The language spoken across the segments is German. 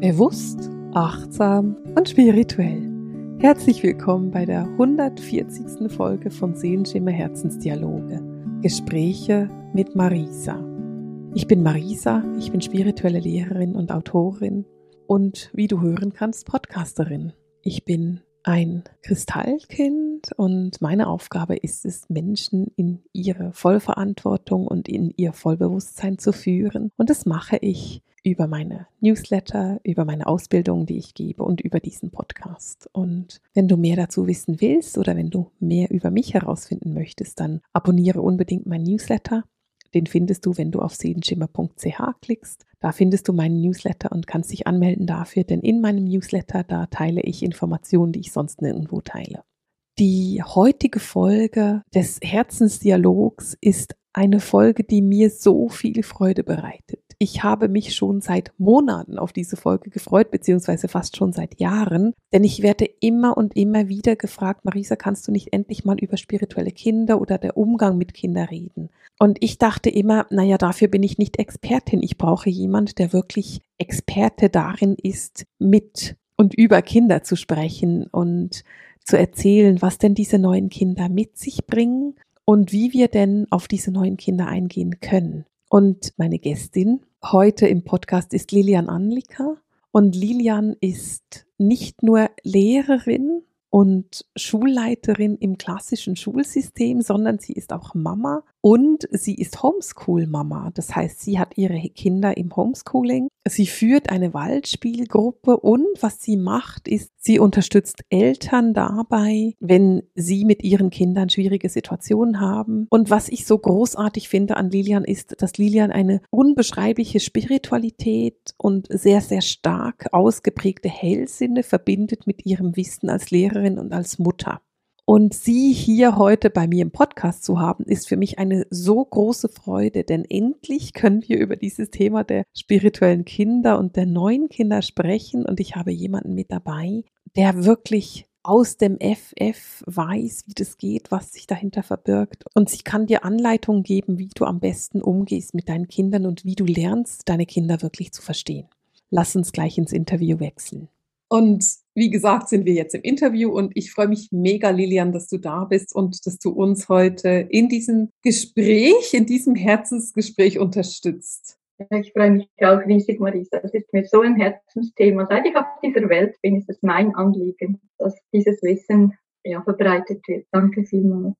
Bewusst, achtsam und spirituell. Herzlich willkommen bei der 140. Folge von Seelenschimmer Herzensdialoge. Gespräche mit Marisa. Ich bin Marisa, ich bin spirituelle Lehrerin und Autorin und wie du hören kannst, Podcasterin. Ich bin ein Kristallkind und meine Aufgabe ist es, Menschen in ihre Vollverantwortung und in ihr Vollbewusstsein zu führen. Und das mache ich über meine Newsletter, über meine Ausbildung, die ich gebe und über diesen Podcast. Und wenn du mehr dazu wissen willst oder wenn du mehr über mich herausfinden möchtest, dann abonniere unbedingt mein Newsletter. Den findest du, wenn du auf seelenschimmer.ch klickst. Da findest du meinen Newsletter und kannst dich anmelden dafür, denn in meinem Newsletter, da teile ich Informationen, die ich sonst nirgendwo teile. Die heutige Folge des Herzensdialogs ist eine Folge, die mir so viel Freude bereitet. Ich habe mich schon seit Monaten auf diese Folge gefreut, beziehungsweise fast schon seit Jahren, denn ich werde immer und immer wieder gefragt, Marisa, kannst du nicht endlich mal über spirituelle Kinder oder der Umgang mit Kindern reden? Und ich dachte immer, naja, dafür bin ich nicht Expertin. Ich brauche jemand, der wirklich Experte darin ist, mit und über Kinder zu sprechen und zu erzählen, was denn diese neuen Kinder mit sich bringen und wie wir denn auf diese neuen Kinder eingehen können. Und meine Gästin heute im Podcast ist Lilian Anlika. Und Lilian ist nicht nur Lehrerin und Schulleiterin im klassischen Schulsystem, sondern sie ist auch Mama und sie ist Homeschool-Mama. Das heißt, sie hat ihre Kinder im Homeschooling. Sie führt eine Waldspielgruppe und was sie macht, ist, sie unterstützt Eltern dabei, wenn sie mit ihren Kindern schwierige Situationen haben. Und was ich so großartig finde an Lilian ist, dass Lilian eine unbeschreibliche Spiritualität und sehr, sehr stark ausgeprägte Hellsinne verbindet mit ihrem Wissen als Lehrerin und als Mutter. Und Sie hier heute bei mir im Podcast zu haben, ist für mich eine so große Freude, denn endlich können wir über dieses Thema der spirituellen Kinder und der neuen Kinder sprechen. Und ich habe jemanden mit dabei, der wirklich aus dem FF weiß, wie das geht, was sich dahinter verbirgt. Und sie kann dir Anleitungen geben, wie du am besten umgehst mit deinen Kindern und wie du lernst, deine Kinder wirklich zu verstehen. Lass uns gleich ins Interview wechseln. Und wie gesagt, sind wir jetzt im Interview und ich freue mich mega, Lilian, dass du da bist und dass du uns heute in diesem Gespräch, in diesem Herzensgespräch unterstützt. Ich freue mich auch riesig, Marisa. Es ist mir so ein Herzensthema. Seit ich auf dieser Welt bin, ist es mein Anliegen, dass dieses Wissen ja, verbreitet wird. Danke vielmals.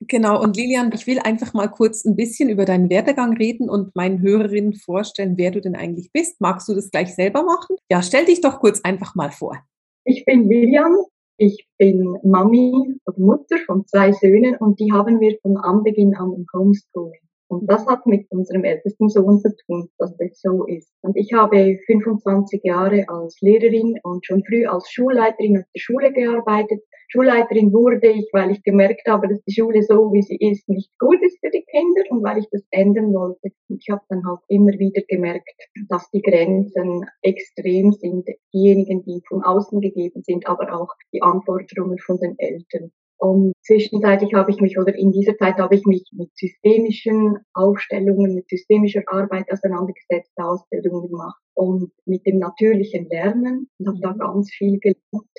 Genau, und Lilian, ich will einfach mal kurz ein bisschen über deinen Werdegang reden und meinen Hörerinnen vorstellen, wer du denn eigentlich bist. Magst du das gleich selber machen? Ja, stell dich doch kurz einfach mal vor. Ich bin Lilian, ich bin Mami oder Mutter von zwei Söhnen und die haben wir von Anbeginn an im Homeschooling. Und das hat mit unserem ältesten Sohn zu tun, dass das so ist. Und ich habe 25 Jahre als Lehrerin und schon früh als Schulleiterin auf der Schule gearbeitet. Schulleiterin wurde ich, weil ich gemerkt habe, dass die Schule so, wie sie ist, nicht gut ist für die Kinder und weil ich das ändern wollte. Ich habe dann halt immer wieder gemerkt, dass die Grenzen extrem sind, diejenigen, die von außen gegeben sind, aber auch die Anforderungen von den Eltern. Und zwischenzeitlich habe ich mich, oder in dieser Zeit habe ich mich mit systemischen Aufstellungen, mit systemischer Arbeit auseinandergesetzt, Ausbildungen gemacht und mit dem natürlichen Lernen und habe da ganz viel gelernt.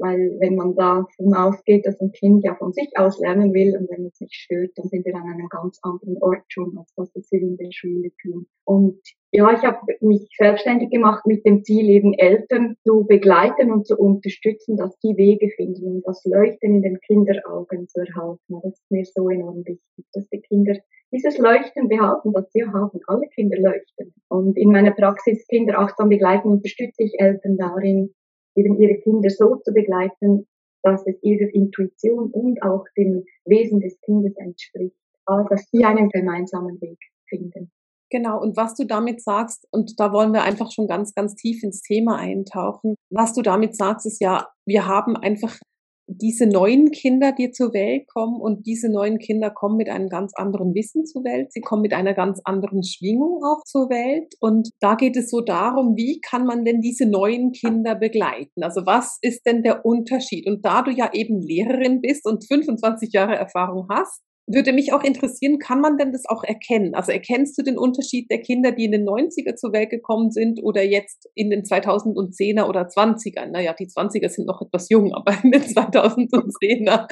Weil wenn man davon ausgeht, dass ein Kind ja von sich aus lernen will und wenn es sich stört, dann sind wir an einem ganz anderen Ort schon, als was wir in der Schule tun. Und ja, ich habe mich selbstständig gemacht mit dem Ziel, eben Eltern zu begleiten und zu unterstützen, dass die Wege finden und das Leuchten in den Kinderaugen zu erhalten. Das ist mir so enorm wichtig, dass die Kinder dieses Leuchten behalten, das sie haben. Alle Kinder leuchten. Und in meiner Praxis Kinder achtsam begleiten unterstütze ich Eltern darin, eben ihre Kinder so zu begleiten, dass es ihrer Intuition und auch dem Wesen des Kindes entspricht. Also, dass sie einen gemeinsamen Weg finden. Genau, und was du damit sagst, und da wollen wir einfach schon ganz, ganz tief ins Thema eintauchen, was du damit sagst, ist ja, wir haben einfach diese neuen Kinder, die zur Welt kommen und diese neuen Kinder kommen mit einem ganz anderen Wissen zur Welt. Sie kommen mit einer ganz anderen Schwingung auch zur Welt. Und da geht es so darum, wie kann man denn diese neuen Kinder begleiten? Also was ist denn der Unterschied? Und da du ja eben Lehrerin bist und 25 Jahre Erfahrung hast, würde mich auch interessieren, kann man denn das auch erkennen? Also erkennst du den Unterschied der Kinder, die in den 90er zur Welt gekommen sind oder jetzt in den 2010er oder 20er? Naja, die 20er sind noch etwas jung, aber in den 2010er.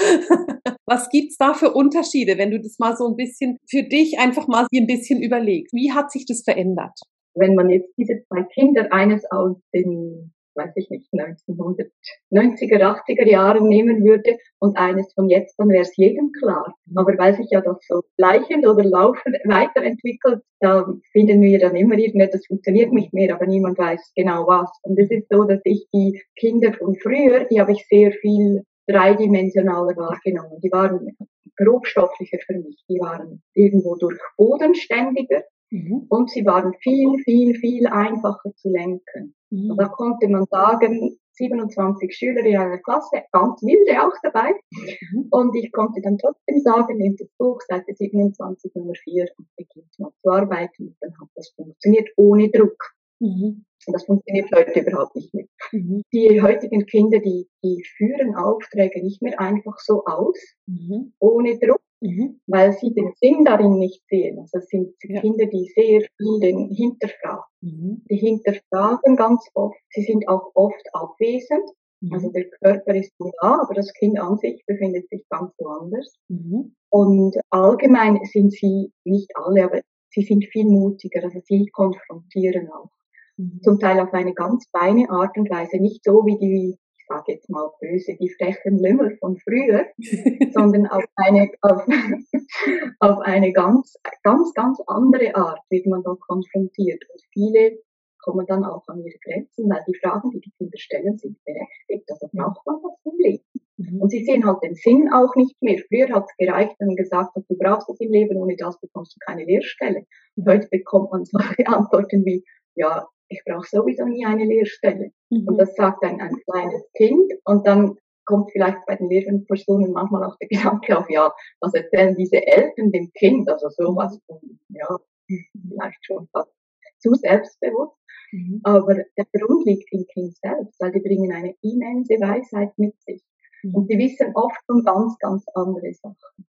Was gibt's da für Unterschiede, wenn du das mal so ein bisschen für dich einfach mal ein bisschen überlegst? Wie hat sich das verändert? Wenn man jetzt diese zwei Kinder, eines aus den weiß ich nicht, 1990er, 80er Jahren nehmen würde und eines von jetzt, dann wäre es jedem klar. Aber weil sich ja das so gleichend oder laufend weiterentwickelt, da finden wir dann immer irgendetwas funktioniert nicht mehr, aber niemand weiß genau was. Und es ist so, dass ich die Kinder von früher, die habe ich sehr viel dreidimensionaler wahrgenommen. Die waren grobstofflicher für mich. Die waren irgendwo durch bodenständiger, Mhm. Und sie waren viel, viel, viel einfacher zu lenken. Mhm. Da konnte man sagen, 27 Schüler in einer Klasse, ganz wilde auch dabei. Mhm. Und ich konnte dann trotzdem sagen, nehmt das Buch, Seite 27, Nummer 4 und beginnt mal zu arbeiten. Und dann hat das funktioniert ohne Druck. Mhm. Und das funktioniert heute überhaupt nicht mehr. Mhm. Die heutigen Kinder, die, die führen Aufträge nicht mehr einfach so aus, mhm. ohne Druck, Mhm. weil sie den Sinn darin nicht sehen. Also es sind ja. Kinder, die sehr viel den hinterfragen. Mhm. Die hinterfragen ganz oft. Sie sind auch oft abwesend. Mhm. Also der Körper ist da, aber das Kind an sich befindet sich ganz woanders. Mhm. Und allgemein sind sie, nicht alle, aber sie sind viel mutiger. Also sie konfrontieren auch. Mhm. Zum Teil auf eine ganz feine Art und Weise. Nicht so wie die sage jetzt mal böse, die frechen Lümmel von früher, sondern auf eine, auf, auf eine ganz, ganz, ganz andere Art wird man da konfrontiert. Und viele kommen dann auch an ihre Grenzen, weil die Fragen, die die Kinder stellen, sind berechtigt. Also braucht man das im Leben. Mhm. Und sie sehen halt den Sinn auch nicht mehr. Früher hat es gereicht, wenn man gesagt hat, du brauchst das im Leben, ohne das bekommst du keine Lehrstelle. Und heute bekommt man solche Antworten wie, ja, ich brauche sowieso nie eine Lehrstelle. Mhm. Und das sagt ein, ein kleines Kind und dann kommt vielleicht bei den Lehrpersonen manchmal auch der Gedanke auf, ja, was erzählen diese Eltern dem Kind? Also sowas von, ja, vielleicht schon fast zu selbstbewusst. Mhm. Aber der Grund liegt im Kind selbst, weil die bringen eine immense Weisheit mit sich. Mhm. Und die wissen oft schon ganz, ganz andere Sachen.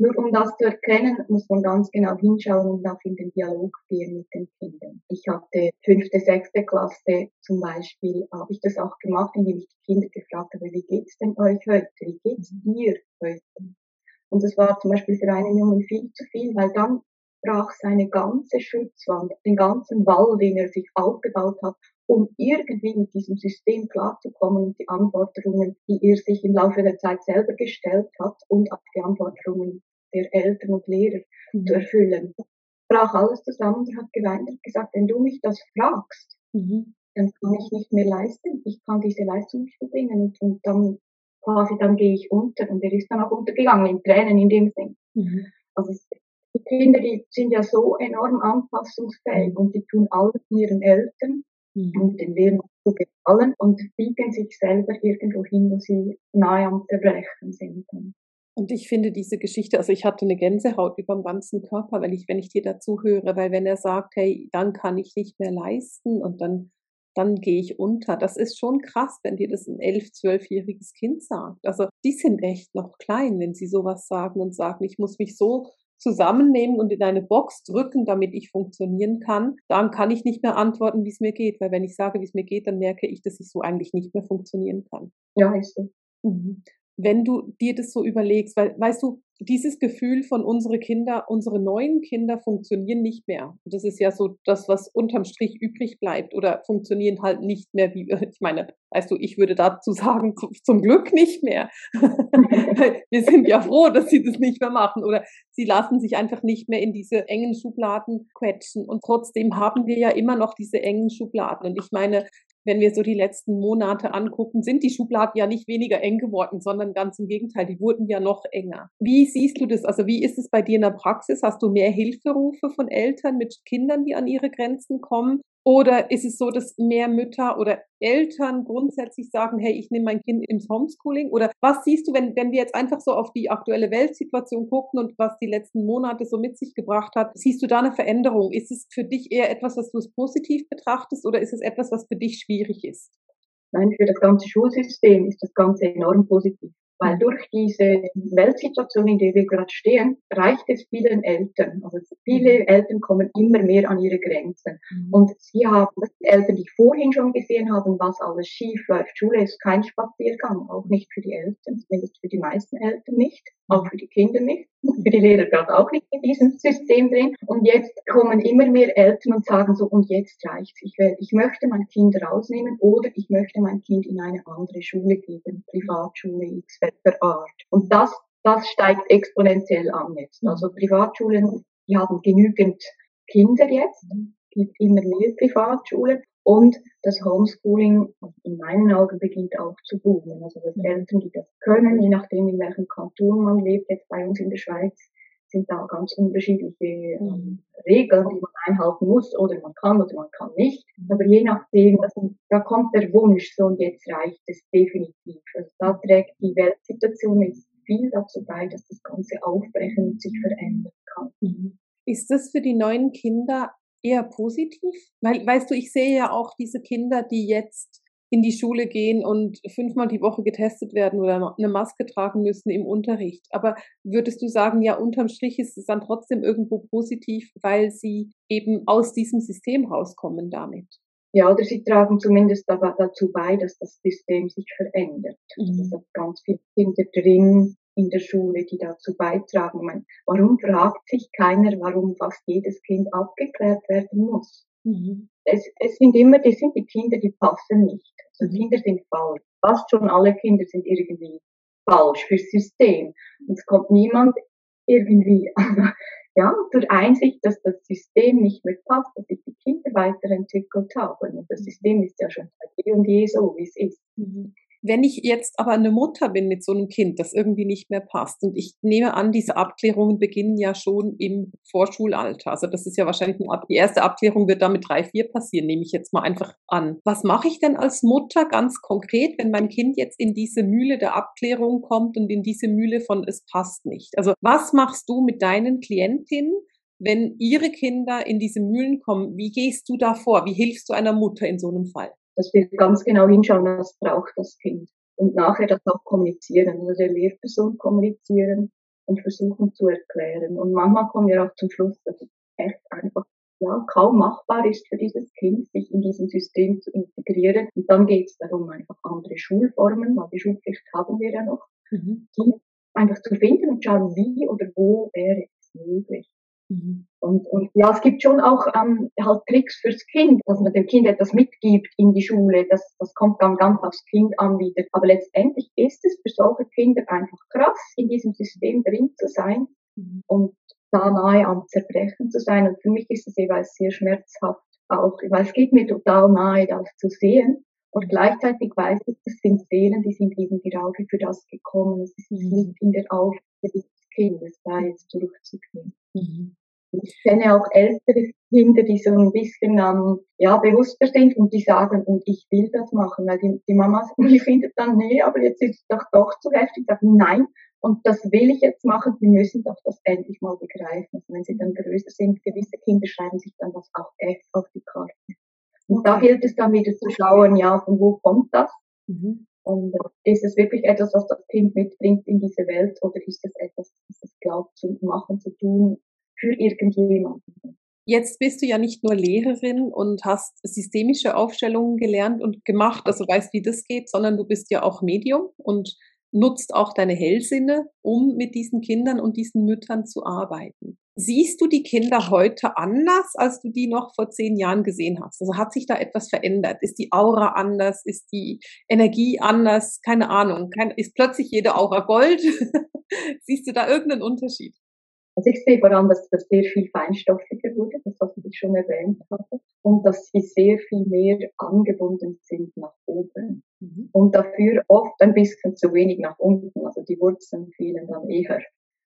Nur um das zu erkennen, muss man ganz genau hinschauen und auch in den Dialog gehen mit den Kindern. Ich hatte fünfte, sechste Klasse zum Beispiel, habe ich das auch gemacht, indem ich die Kinder gefragt habe, wie geht's denn euch heute? Wie geht's dir heute? Und das war zum Beispiel für einen Jungen viel zu viel, weil dann brach seine ganze Schutzwand, den ganzen Wall, den er sich aufgebaut hat, um irgendwie mit diesem System klarzukommen und die Anforderungen, die er sich im Laufe der Zeit selber gestellt hat und auch die Anforderungen der Eltern und Lehrer mhm. zu erfüllen. Brach alles zusammen und hat geweint und gesagt, wenn du mich das fragst, mhm. dann kann ich nicht mehr leisten. Ich kann diese Leistung nicht verbringen und, und dann quasi dann gehe ich unter und er ist dann auch untergegangen in Tränen in dem Sinn. Mhm. Also die Kinder, die sind ja so enorm anpassungsfähig und die tun alles ihren Eltern mhm. Und den Lehrern zu gefallen und biegen sich selber irgendwo hin, wo sie nahe am Zerbrechen sind. Und ich finde diese Geschichte, also ich hatte eine Gänsehaut über den ganzen Körper, wenn ich, wenn ich dir dazu höre, weil wenn er sagt, hey, dann kann ich nicht mehr leisten und dann, dann gehe ich unter. Das ist schon krass, wenn dir das ein elf, zwölfjähriges Kind sagt. Also die sind echt noch klein, wenn sie sowas sagen und sagen, ich muss mich so zusammennehmen und in eine Box drücken, damit ich funktionieren kann, dann kann ich nicht mehr antworten, wie es mir geht. Weil wenn ich sage, wie es mir geht, dann merke ich, dass ich so eigentlich nicht mehr funktionieren kann. Ja, so. Mhm wenn du dir das so überlegst, weil, weißt du, dieses Gefühl von unsere Kinder, unsere neuen Kinder funktionieren nicht mehr. Und das ist ja so das, was unterm Strich übrig bleibt oder funktionieren halt nicht mehr wie, ich meine, weißt du, ich würde dazu sagen, zum Glück nicht mehr. Wir sind ja froh, dass sie das nicht mehr machen oder sie lassen sich einfach nicht mehr in diese engen Schubladen quetschen. Und trotzdem haben wir ja immer noch diese engen Schubladen. Und ich meine, wenn wir so die letzten Monate angucken, sind die Schubladen ja nicht weniger eng geworden, sondern ganz im Gegenteil, die wurden ja noch enger. Wie siehst du das? Also wie ist es bei dir in der Praxis? Hast du mehr Hilferufe von Eltern mit Kindern, die an ihre Grenzen kommen? Oder ist es so, dass mehr Mütter oder Eltern grundsätzlich sagen, hey, ich nehme mein Kind ins Homeschooling? Oder was siehst du, wenn, wenn wir jetzt einfach so auf die aktuelle Weltsituation gucken und was die letzten Monate so mit sich gebracht hat, siehst du da eine Veränderung? Ist es für dich eher etwas, was du es positiv betrachtest oder ist es etwas, was für dich schwierig ist? Nein, für das ganze Schulsystem ist das Ganze enorm positiv. Weil durch diese Weltsituation, in der wir gerade stehen, reicht es vielen Eltern. Also viele Eltern kommen immer mehr an ihre Grenzen. Mhm. Und sie haben, die Eltern, die vorhin schon gesehen haben, was alles schief läuft. Schule ist kein Spaziergang, auch nicht für die Eltern, zumindest für die meisten Eltern nicht, auch für die Kinder nicht, für die Lehrer gerade auch nicht in diesem System drin. Und jetzt kommen immer mehr Eltern und sagen so, und jetzt reicht's. Ich, ich möchte mein Kind rausnehmen oder ich möchte mein Kind in eine andere Schule geben, Privatschule, X, Art. Und das, das steigt exponentiell an jetzt. Also Privatschulen, die haben genügend Kinder jetzt, es gibt immer mehr Privatschulen und das Homeschooling in meinen Augen beginnt auch zu boomen. Also dass Eltern, die das können, je nachdem in welchem Kanton man lebt, jetzt bei uns in der Schweiz, sind da ganz unterschiedliche mhm. Regeln, die man einhalten muss oder man kann oder man kann nicht. Aber je nachdem, also, da kommt der Wunsch, so und jetzt reicht es definitiv. Also da trägt die Weltsituation jetzt viel dazu bei, dass das Ganze aufbrechen und sich verändern kann. Mhm. Ist das für die neuen Kinder eher positiv? Weil, weißt du, ich sehe ja auch diese Kinder, die jetzt in die Schule gehen und fünfmal die Woche getestet werden oder eine Maske tragen müssen im Unterricht. Aber würdest du sagen, ja, unterm Strich ist es dann trotzdem irgendwo positiv, weil sie eben aus diesem System rauskommen damit? Ja, oder sie tragen zumindest dazu bei, dass das System sich verändert. Also mhm. es hat ganz viele Kinder drin in der Schule, die dazu beitragen. Meine, warum fragt sich keiner, warum fast jedes Kind abgeklärt werden muss? Mhm. Es, es sind immer, die sind die Kinder, die passen nicht. Also mhm. Kinder sind falsch. Fast schon alle Kinder sind irgendwie falsch fürs System. Und es kommt niemand irgendwie, ja, zur Einsicht, dass das System nicht mehr passt, dass sich die Kinder weiterentwickelt haben. Und das System ist ja schon seit eh und je so, wie es ist. Mhm. Wenn ich jetzt aber eine Mutter bin mit so einem Kind, das irgendwie nicht mehr passt, und ich nehme an, diese Abklärungen beginnen ja schon im Vorschulalter. Also das ist ja wahrscheinlich eine, die erste Abklärung wird da mit drei, vier passieren, nehme ich jetzt mal einfach an. Was mache ich denn als Mutter ganz konkret, wenn mein Kind jetzt in diese Mühle der Abklärung kommt und in diese Mühle von es passt nicht? Also was machst du mit deinen Klientinnen? Wenn ihre Kinder in diese Mühlen kommen, wie gehst du da vor? Wie hilfst du einer Mutter in so einem Fall? Dass wir ganz genau hinschauen, was braucht das Kind. Und nachher das auch kommunizieren, also der Lehrperson kommunizieren und versuchen zu erklären. Und manchmal kommen wir auch zum Schluss, dass es echt einfach ja, kaum machbar ist für dieses Kind, sich in diesem System zu integrieren. Und dann geht es darum, einfach andere Schulformen, weil die Schulpflicht haben wir ja noch, mhm. die einfach zu finden und schauen, wie oder wo wäre es möglich. Mhm. Und, und ja, es gibt schon auch ähm, halt Tricks fürs Kind, dass man dem Kind etwas mitgibt in die Schule. Das, das kommt dann ganz aufs Kind an wieder. Aber letztendlich ist es für solche Kinder einfach krass, in diesem System drin zu sein mhm. und da nahe am Zerbrechen zu sein. Und für mich ist es jeweils sehr schmerzhaft auch, weil es geht mir total nahe, das zu sehen. Und gleichzeitig weiß ich, das sind Seelen, die sind eben gerade für das gekommen. Es ist nicht mhm. in der Aufgabe des Kindes, da jetzt durchzugehen. Mhm. Ich kenne auch ältere Kinder, die so ein bisschen ähm, ja, bewusster sind und die sagen, und ich will das machen, weil die, die Mama die findet dann, nee, aber jetzt ist es doch doch zu heftig, sagen, nein, und das will ich jetzt machen, die müssen doch das endlich mal begreifen. Also wenn sie dann größer sind, gewisse Kinder schreiben sich dann das auch echt auf die Karte. Und da gilt es dann wieder zu schauen, ja, von wo kommt das? Mhm. Und äh, ist es wirklich etwas, was das Kind mitbringt in diese Welt oder ist es etwas, das es glaubt zu machen, zu tun, für irgendjemanden. Jetzt bist du ja nicht nur Lehrerin und hast systemische Aufstellungen gelernt und gemacht, also weißt, wie das geht, sondern du bist ja auch Medium und nutzt auch deine Hellsinne, um mit diesen Kindern und diesen Müttern zu arbeiten. Siehst du die Kinder heute anders, als du die noch vor zehn Jahren gesehen hast? Also hat sich da etwas verändert? Ist die Aura anders? Ist die Energie anders? Keine Ahnung. ist plötzlich jede Aura Gold? Siehst du da irgendeinen Unterschied? Also ich sehe vor allem, dass das sehr viel feinstofflicher wurde, das was ich schon erwähnt habe, und dass sie sehr viel mehr angebunden sind nach oben mhm. und dafür oft ein bisschen zu wenig nach unten. Also die Wurzeln fehlen dann eher.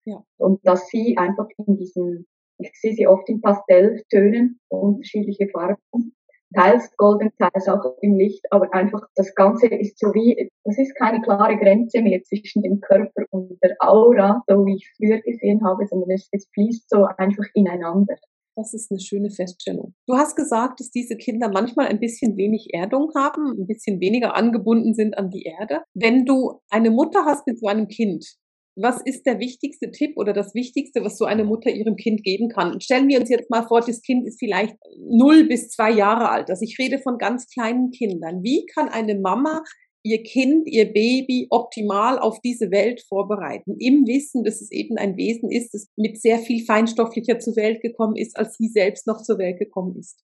Ja. Und dass sie einfach in diesen, ich sehe sie oft in Pastelltönen, unterschiedliche Farben, teils golden, teils auch im Licht, aber einfach das Ganze ist so wie, das ist keine klare Grenze mehr zwischen dem Körper und der Aura, so wie ich es früher gesehen habe, sondern es, es fließt so einfach ineinander. Das ist eine schöne Feststellung. Du hast gesagt, dass diese Kinder manchmal ein bisschen wenig Erdung haben, ein bisschen weniger angebunden sind an die Erde. Wenn du eine Mutter hast mit so einem Kind, was ist der wichtigste Tipp oder das Wichtigste, was so eine Mutter ihrem Kind geben kann? Stellen wir uns jetzt mal vor, das Kind ist vielleicht null bis zwei Jahre alt. Also ich rede von ganz kleinen Kindern. Wie kann eine Mama ihr Kind, ihr Baby optimal auf diese Welt vorbereiten, im Wissen, dass es eben ein Wesen ist, das mit sehr viel feinstofflicher zur Welt gekommen ist, als sie selbst noch zur Welt gekommen ist.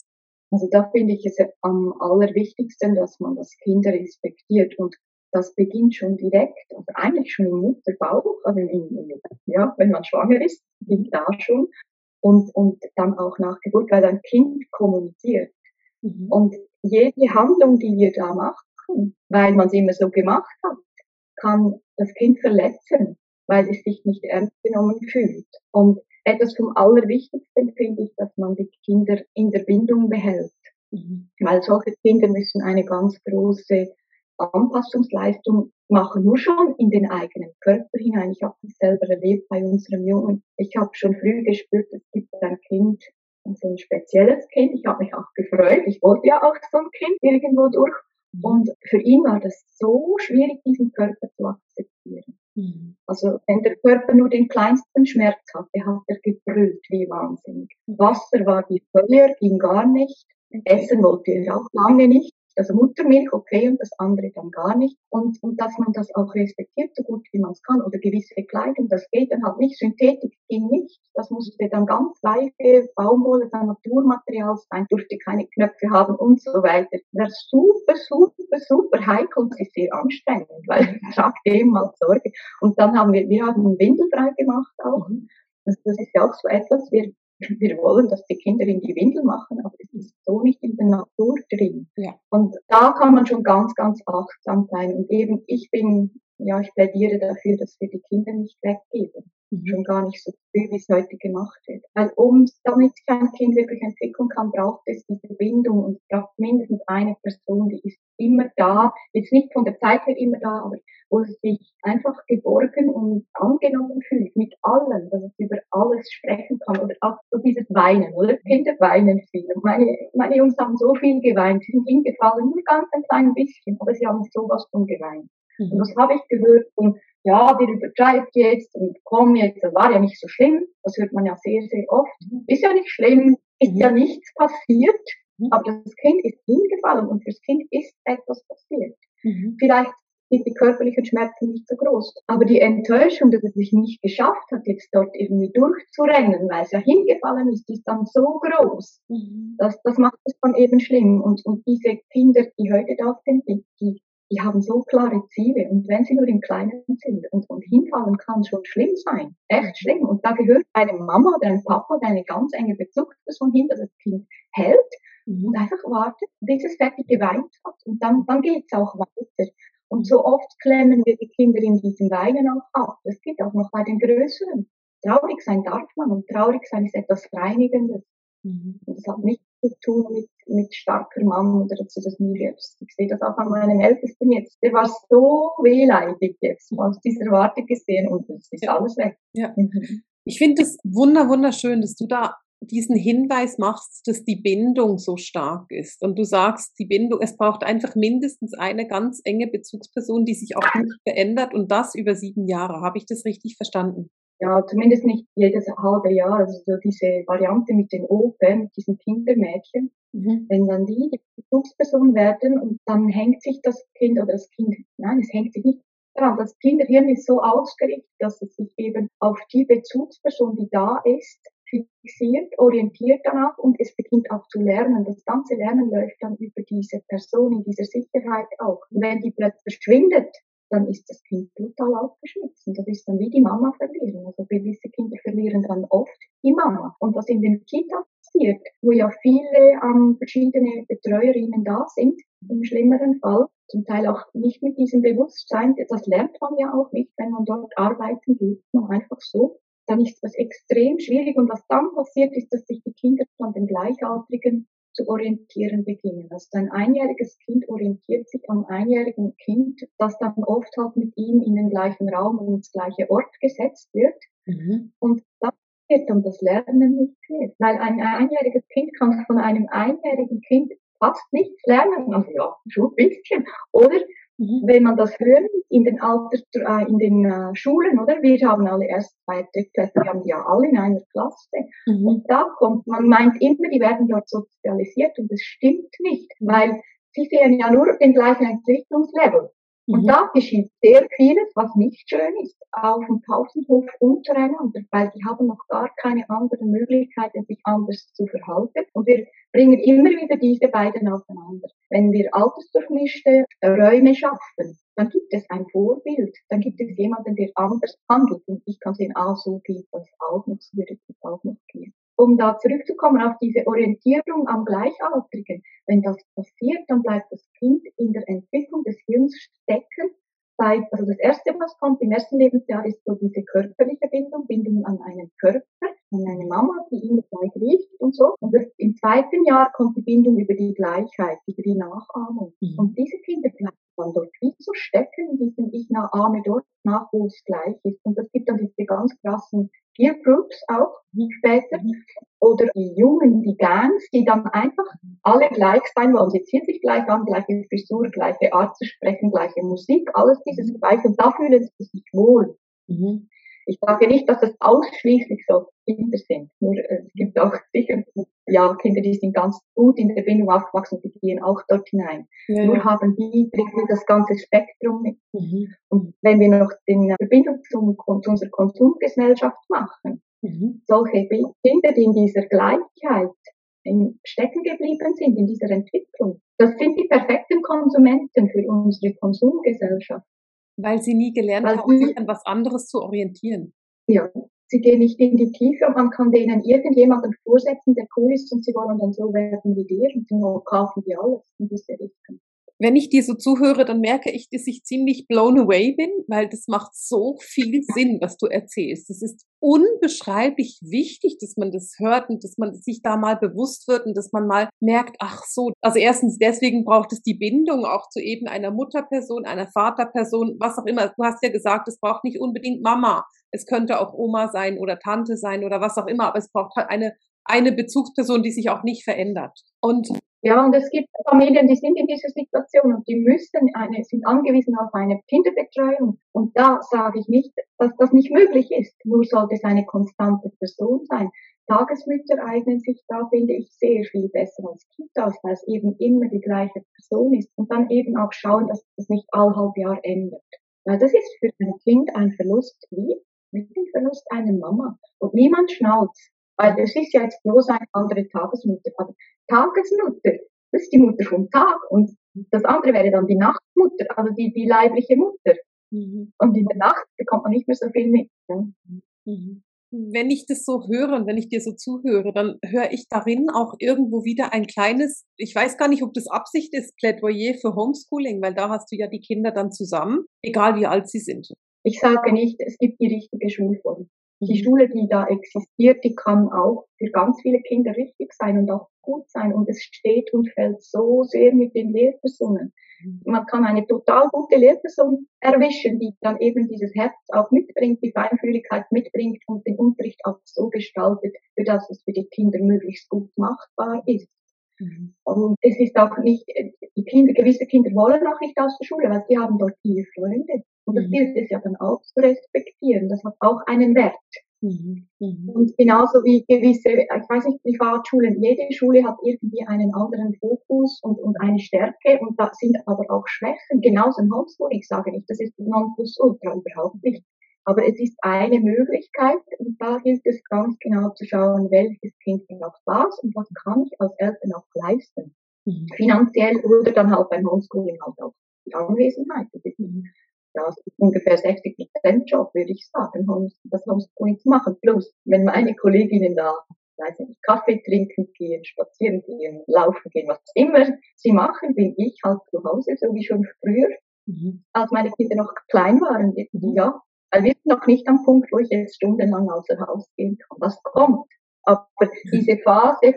Also da finde ich es am allerwichtigsten, dass man das Kind respektiert und das beginnt schon direkt, also eigentlich schon im Mutterbauch, also in, ja, wenn man schwanger ist, beginnt da schon und, und dann auch nach Geburt, weil ein Kind kommuniziert. Mhm. Und jede Handlung, die wir da machen, weil man es immer so gemacht hat, kann das Kind verletzen, weil es sich nicht ernst genommen fühlt. Und etwas vom Allerwichtigsten finde ich, dass man die Kinder in der Bindung behält. Mhm. Weil solche Kinder müssen eine ganz große Anpassungsleistung machen, nur schon in den eigenen Körper hinein. Ich habe das selber erlebt bei unserem Jungen. Ich habe schon früh gespürt, es gibt ein Kind, so ein spezielles Kind. Ich habe mich auch gefreut. Ich wollte ja auch so ein Kind irgendwo durch. Mhm. Und für ihn war das so schwierig, diesen Körper zu akzeptieren. Mhm. Also wenn der Körper nur den kleinsten Schmerz hatte, hat er gebrüllt wie wahnsinnig. Wasser war wie Feuer, ging gar nicht. Essen wollte er auch lange nicht also Muttermilch okay und das andere dann gar nicht. Und, und dass man das auch respektiert, so gut wie man es kann. Oder gewisse Kleidung, das geht dann halt nicht. Synthetik ging nicht. Das musste dann ganz weiche Baumwolle, dann Naturmaterial sein, durfte keine Knöpfe haben und so weiter. Das ist super, super, super heikel und ist sehr anstrengend, weil man sagt dem mal Sorge. Und dann haben wir, wir haben Windelfrei gemacht auch. Mhm. Das, das ist ja auch so etwas, wir wir wollen, dass die Kinder in die Windel machen, aber es ist so nicht in der Natur drin. Ja. Und da kann man schon ganz, ganz achtsam sein. Und eben, ich bin, ja, ich plädiere dafür, dass wir die Kinder nicht weggeben mhm. schon gar nicht so früh, wie es heute gemacht wird. Weil um, damit sich ein Kind wirklich entwickeln kann, braucht es diese Bindung und es braucht mindestens eine Person, die ist immer da, jetzt nicht von der Zeit her immer da, aber wo es sich einfach geborgen und angenommen fühlt mit allem, dass es über alles sprechen kann oder auch so dieses Weinen, oder? Kinder weinen viel. Meine, meine Jungs haben so viel geweint, sie sind hingefallen, nur ganz ein klein bisschen, aber sie haben sowas von geweint. Und das habe ich gehört und ja, wir übertreibt jetzt und komm jetzt, das war ja nicht so schlimm. Das hört man ja sehr, sehr oft. Ist ja nicht schlimm, ist ja nichts passiert, mhm. aber das Kind ist hingefallen und fürs Kind ist etwas passiert. Mhm. Vielleicht sind die körperlichen Schmerzen nicht so groß. Aber die Enttäuschung, dass es sich nicht geschafft hat, jetzt dort irgendwie durchzurennen, weil es ja hingefallen ist, ist dann so groß. Mhm. Das, das macht es dann eben schlimm. Und, und diese Kinder, die heute da sind, die, die die haben so klare Ziele und wenn sie nur im Kleinen sind und, und hinfallen kann schon schlimm sein, echt schlimm. Und da gehört eine Mama oder ein Papa oder eine ganz enge Bezugsperson hin, dass das Kind hält mhm. und einfach wartet, bis es fertig geweint hat und dann, dann geht's auch weiter. Und so oft klemmen wir die Kinder in diesem Weinen auch ab. Das geht auch noch bei den Größeren. Traurig sein darf man und traurig sein ist etwas Reinigendes. Mhm. Und das hat nichts zu tun mit, mit starker Mann oder dass du das nie lebst. Ich sehe das auch an meinem Ältesten jetzt. Der war so wehleidig jetzt aus dieser Warte gesehen und es ist alles weg. Ja. Mhm. Ich finde es wunder, wunderschön, dass du da diesen Hinweis machst, dass die Bindung so stark ist. Und du sagst, die Bindung, es braucht einfach mindestens eine ganz enge Bezugsperson, die sich auch nicht verändert und das über sieben Jahre. Habe ich das richtig verstanden? ja, zumindest nicht jedes halbe Jahr, also so diese Variante mit den Open, mit diesen Kindermädchen, mhm. wenn dann die die Bezugsperson werden und dann hängt sich das Kind oder das Kind, nein, es hängt sich nicht daran, das Kinderhirn ist so ausgerichtet, dass es sich eben auf die Bezugsperson, die da ist, fixiert, orientiert danach und es beginnt auch zu lernen. Das ganze Lernen läuft dann über diese Person in dieser Sicherheit auch. Und wenn die plötzlich verschwindet, dann ist das Kind total aufgeschmissen. Das ist dann wie die Mama verlieren. Also gewisse Kinder verlieren dann oft die Mama. Und was in den Kita passiert, wo ja viele ähm, verschiedene Betreuerinnen da sind, im schlimmeren Fall, zum Teil auch nicht mit diesem Bewusstsein, das lernt man ja auch nicht, wenn man dort arbeiten geht, nur einfach so, dann ist das extrem schwierig. Und was dann passiert, ist, dass sich die Kinder von den Gleichaltrigen zu orientieren beginnen. Also ein einjähriges Kind orientiert sich am einjährigen Kind, das dann oft halt mit ihm in den gleichen Raum und ins gleiche Ort gesetzt wird. Mhm. Und das wird und das Lernen nicht wird. Weil ein einjähriges Kind kann von einem einjährigen Kind fast nichts lernen. Also ja, schon ein bisschen. Oder Mhm. Wenn man das hört in den Alter, äh, in den äh, Schulen, oder? Wir haben alle erst zweite Klasse, wir haben ja alle in einer Klasse. Mhm. Und da kommt, man meint immer, die werden dort sozialisiert und das stimmt nicht, weil sie sehen ja nur den gleichen Entwicklungslevel. Und mhm. da geschieht sehr vieles, was nicht schön ist, auf dem Pausenhof untereinander, weil die haben noch gar keine anderen Möglichkeiten, sich anders zu verhalten. Und wir bringen immer wieder diese beiden aufeinander. Wenn wir altersdurchmischte Räume schaffen, dann gibt es ein Vorbild, dann gibt es jemanden, der anders handelt. Und ich kann sehen, ah, so geht das auch noch, so würde das auch noch gehen um da zurückzukommen auf diese Orientierung am Gleichaltrigen. Wenn das passiert, dann bleibt das Kind in der Entwicklung des Hirns stecken. Also das erste, was kommt im ersten Lebensjahr, ist so diese körperliche Bindung, Bindung an einen Körper, an eine Mama, die immer gleich riecht und so. Und das, im zweiten Jahr kommt die Bindung über die Gleichheit, über die Nachahmung. Mhm. Und diese Kinder bleiben dann dort wie zu stecken in diesem Ich ahme dort nach, wo es gleich ist. Und es gibt dann diese ganz krassen Peer Groups auch später. Oder die Jungen, die Gangs, die dann einfach alle gleich sein wollen. Sie ziehen sich gleich an, gleiche Frisur, gleiche Art zu sprechen, gleiche Musik, alles dieses gleiche. Und da fühlen sie sich wohl. Mhm. Ich sage nicht, dass das ausschließlich so Kinder sind. Nur äh, es gibt auch sicher ja, Kinder, die sind ganz gut in der Bindung aufgewachsen, die gehen auch dort hinein. Ja, Nur haben die das ganze Spektrum mit. Mhm. Und wenn wir noch den Verbindung zum, zu unserer Konsumgesellschaft machen, mhm. solche Kinder, die in dieser Gleichheit stecken geblieben sind, in dieser Entwicklung, das sind die perfekten Konsumenten für unsere Konsumgesellschaft. Weil sie nie gelernt haben, sich an was anderes zu orientieren. Ja, sie gehen nicht in die Tiefe und man kann denen irgendjemanden vorsetzen, der cool ist und sie wollen dann so werden wie dir und dann kaufen die alles in diese Richtung wenn ich dir so zuhöre, dann merke ich, dass ich ziemlich blown away bin, weil das macht so viel Sinn, was du erzählst. Das ist unbeschreiblich wichtig, dass man das hört und dass man sich da mal bewusst wird und dass man mal merkt, ach so, also erstens deswegen braucht es die Bindung auch zu eben einer Mutterperson, einer Vaterperson, was auch immer. Du hast ja gesagt, es braucht nicht unbedingt Mama. Es könnte auch Oma sein oder Tante sein oder was auch immer, aber es braucht halt eine eine Bezugsperson, die sich auch nicht verändert. Und ja, und es gibt Familien, die sind in dieser Situation und die müssen eine, sind angewiesen auf eine Kinderbetreuung. Und da sage ich nicht, dass das nicht möglich ist. Nur sollte es eine konstante Person sein. Tagesmütter eignen sich da, finde ich, sehr viel besser als Kitas, weil es eben immer die gleiche Person ist. Und dann eben auch schauen, dass das nicht all halb Jahr ändert. Weil das ist für ein Kind ein Verlust wie mit dem Verlust einer Mama. Und niemand schnauzt. Weil das ist ja jetzt bloß eine andere Tagesmutter. Aber Tagesmutter, das ist die Mutter vom Tag. Und das andere wäre dann die Nachtmutter, also die, die leibliche Mutter. Mhm. Und in der Nacht bekommt man nicht mehr so viel mit. Mhm. Wenn ich das so höre und wenn ich dir so zuhöre, dann höre ich darin auch irgendwo wieder ein kleines, ich weiß gar nicht, ob das Absicht ist, Plädoyer für Homeschooling, weil da hast du ja die Kinder dann zusammen, egal wie alt sie sind. Ich sage nicht, es gibt die richtige Schulform. Die mhm. Schule, die da existiert, die kann auch für ganz viele Kinder richtig sein und auch gut sein. Und es steht und fällt so sehr mit den Lehrpersonen. Mhm. Man kann eine total gute Lehrperson erwischen, die dann eben dieses Herz auch mitbringt, die Feinfühligkeit mitbringt und den Unterricht auch so gestaltet, für dass es für die Kinder möglichst gut machbar ist. Mhm. Und es ist auch nicht, die Kinder, gewisse Kinder wollen auch nicht aus der Schule, weil sie haben dort viele Freunde. Und das mhm. gilt es ja dann auch zu respektieren. Das hat auch einen Wert. Mhm. Mhm. Und genauso wie gewisse, ich weiß nicht, Privatschulen, jede Schule hat irgendwie einen anderen Fokus und, und eine Stärke und da sind aber auch Schwächen. Genauso im Homeschooling, ich sage nicht, das ist Nonplusultra, überhaupt nicht. Aber es ist eine Möglichkeit und da gilt es ganz genau zu schauen, welches Kind braucht was und was kann ich als Eltern auch leisten. Mhm. Finanziell oder dann halt beim Homeschooling halt auch die Anwesenheit. Das ist mhm ja, es ist ungefähr 60 Prozent Job, würde ich sagen, das Homeschooling zu machen. Plus, wenn meine Kolleginnen da, weiß nicht, Kaffee trinken gehen, spazieren gehen, laufen gehen, was immer sie machen, bin ich halt zu Hause, so wie schon früher, mhm. als meine Kinder noch klein waren. Ja, weil wir sind noch nicht am Punkt, wo ich jetzt stundenlang außer Haus gehen kann. Das kommt. Aber diese Phase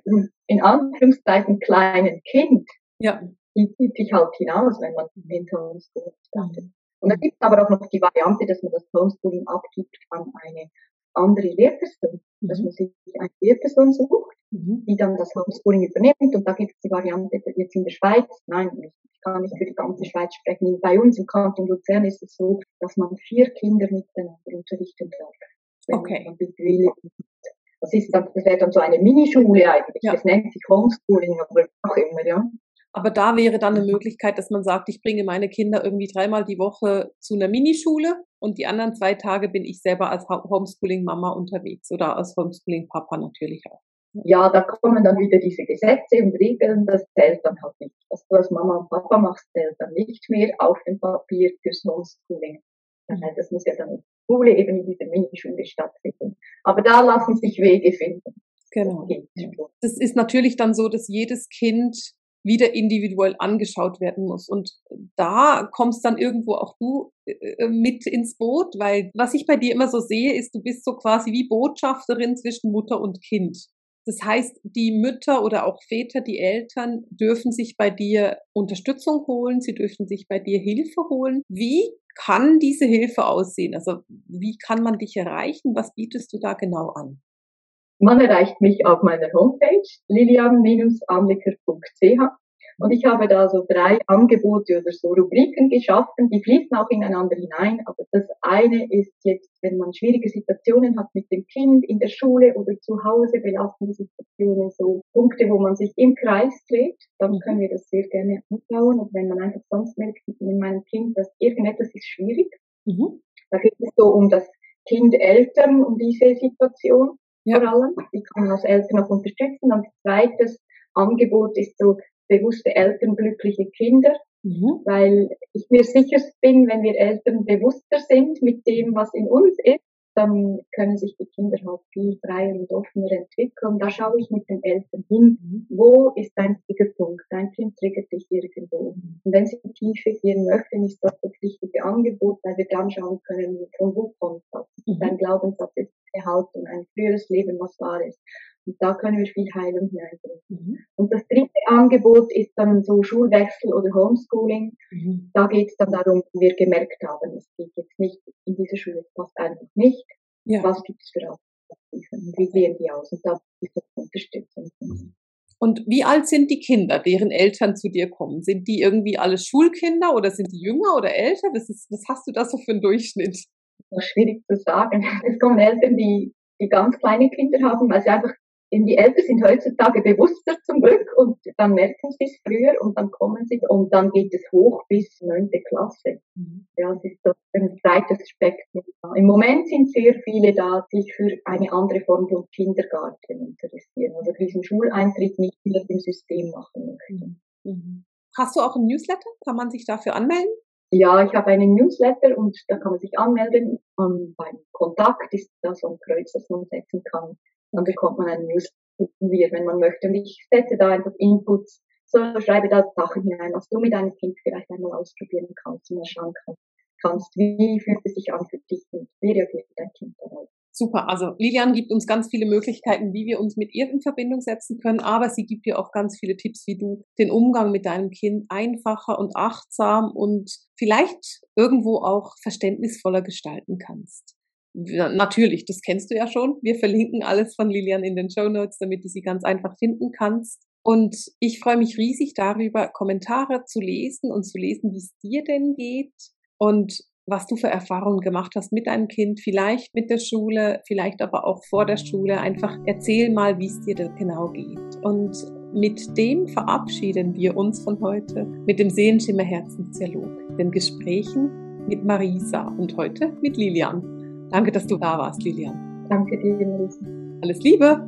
in Anführungszeichen kleinen Kind, ja. die zieht sich halt hinaus, wenn man hinter uns startet. Und da gibt es aber auch noch die Variante, dass man das Homeschooling abgibt an eine andere Lehrperson, mhm. dass man sich eine Lehrperson sucht, mhm. die dann das Homeschooling übernimmt. Und da gibt es die Variante jetzt in der Schweiz. Nein, ich kann nicht für die ganze Schweiz sprechen. Bei uns im Kanton Luzern ist es so, dass man vier Kinder miteinander unterrichten darf. Okay. Das ist dann, das wäre dann so eine Minischule eigentlich. Ja. Das nennt sich Homeschooling, aber auch immer, ja. Aber da wäre dann eine Möglichkeit, dass man sagt, ich bringe meine Kinder irgendwie dreimal die Woche zu einer Minischule und die anderen zwei Tage bin ich selber als Homeschooling-Mama unterwegs oder als Homeschooling-Papa natürlich auch. Ja, da kommen dann wieder diese Gesetze und Regeln, das zählt dann halt nicht. Was du als Mama und Papa machst, zählt dann nicht mehr auf dem Papier fürs Homeschooling. Das muss ja dann in der Schule eben in dieser Minischule stattfinden. Aber da lassen sich Wege finden. Genau. Das ist natürlich dann so, dass jedes Kind wieder individuell angeschaut werden muss. Und da kommst dann irgendwo auch du äh, mit ins Boot, weil was ich bei dir immer so sehe, ist, du bist so quasi wie Botschafterin zwischen Mutter und Kind. Das heißt, die Mütter oder auch Väter, die Eltern dürfen sich bei dir Unterstützung holen, sie dürfen sich bei dir Hilfe holen. Wie kann diese Hilfe aussehen? Also wie kann man dich erreichen? Was bietest du da genau an? Man erreicht mich auf meiner Homepage lilian-anlicker.ch und ich habe da so drei Angebote oder so Rubriken geschaffen, die fließen auch ineinander hinein. Aber das eine ist jetzt, wenn man schwierige Situationen hat mit dem Kind in der Schule oder zu Hause, belastende Situationen, so Punkte, wo man sich im Kreis dreht, dann mhm. können wir das sehr gerne anschauen. Und wenn man einfach sonst merkt, mit meinem Kind, dass irgendetwas ist schwierig, mhm. da geht es so um das Kind Eltern, um diese Situation ja. vor allem. Die kann als Eltern auch unterstützen. Und zweites Angebot ist so bewusste Eltern, glückliche Kinder. Mhm. Weil ich mir sicher bin, wenn wir Eltern bewusster sind mit dem, was in uns ist, dann können sich die Kinder halt viel freier und offener entwickeln. Da schaue ich mit den Eltern hin, mhm. wo ist dein Triggerpunkt? Dein Kind triggert dich irgendwo. Mhm. Und wenn sie in die Tiefe gehen möchten, ist das das richtige Angebot, weil wir dann schauen können, von wo kommt das? Mhm. Dein Glaubenssatz ist eine Haltung, ein früheres Leben, was wahr ist. Und da können wir viel Heilung hineinbringen. Mhm. Und das dritte Angebot ist dann so Schulwechsel oder Homeschooling. Mhm. Da geht es dann darum, wir gemerkt haben, es geht jetzt nicht in dieser Schule, es passt einfach nicht. Ja. Was gibt es für Alternativen? Wie sehen die aus? Und da ist das Unterstützung. Und wie alt sind die Kinder, deren Eltern zu dir kommen? Sind die irgendwie alle Schulkinder oder sind die jünger oder älter? Das ist, was hast du da so für einen Durchschnitt? Das ist schwierig zu sagen. Es kommen Eltern, die, die ganz kleine Kinder haben, weil sie einfach die Eltern sind heutzutage bewusster zum Glück und dann merken sie es früher und dann kommen sie und dann geht es hoch bis neunte Klasse. Mhm. Ja, das ist so ein breites Spektrum. Im Moment sind sehr viele da, die sich für eine andere Form von Kindergarten interessieren oder diesen Schuleintritt nicht mehr im System machen möchten. Mhm. Hast du auch ein Newsletter? Kann man sich dafür anmelden? Ja, ich habe einen Newsletter und da kann man sich anmelden. Und beim Kontakt ist da so ein Kreuz, das man setzen kann dann bekommt man einen Newsletter, wenn man möchte. Und ich setze da einfach Inputs, so schreibe da Sachen hinein, was du mit deinem Kind vielleicht einmal ausprobieren kannst und mal schauen kannst, wie fühlt es sich an für dich und wie reagiert dein Kind darauf. Super, also Lilian gibt uns ganz viele Möglichkeiten, wie wir uns mit ihr in Verbindung setzen können, aber sie gibt dir auch ganz viele Tipps, wie du den Umgang mit deinem Kind einfacher und achtsam und vielleicht irgendwo auch verständnisvoller gestalten kannst natürlich, das kennst du ja schon. Wir verlinken alles von Lilian in den Show Notes, damit du sie ganz einfach finden kannst. Und ich freue mich riesig darüber, Kommentare zu lesen und zu lesen, wie es dir denn geht und was du für Erfahrungen gemacht hast mit deinem Kind, vielleicht mit der Schule, vielleicht aber auch vor der Schule. Einfach erzähl mal, wie es dir da genau geht. Und mit dem verabschieden wir uns von heute mit dem Sehenschimmer Herzensdialog, den Gesprächen mit Marisa und heute mit Lilian. Danke, dass du da warst, Lilian. Danke dir, Melissa. Alles Liebe.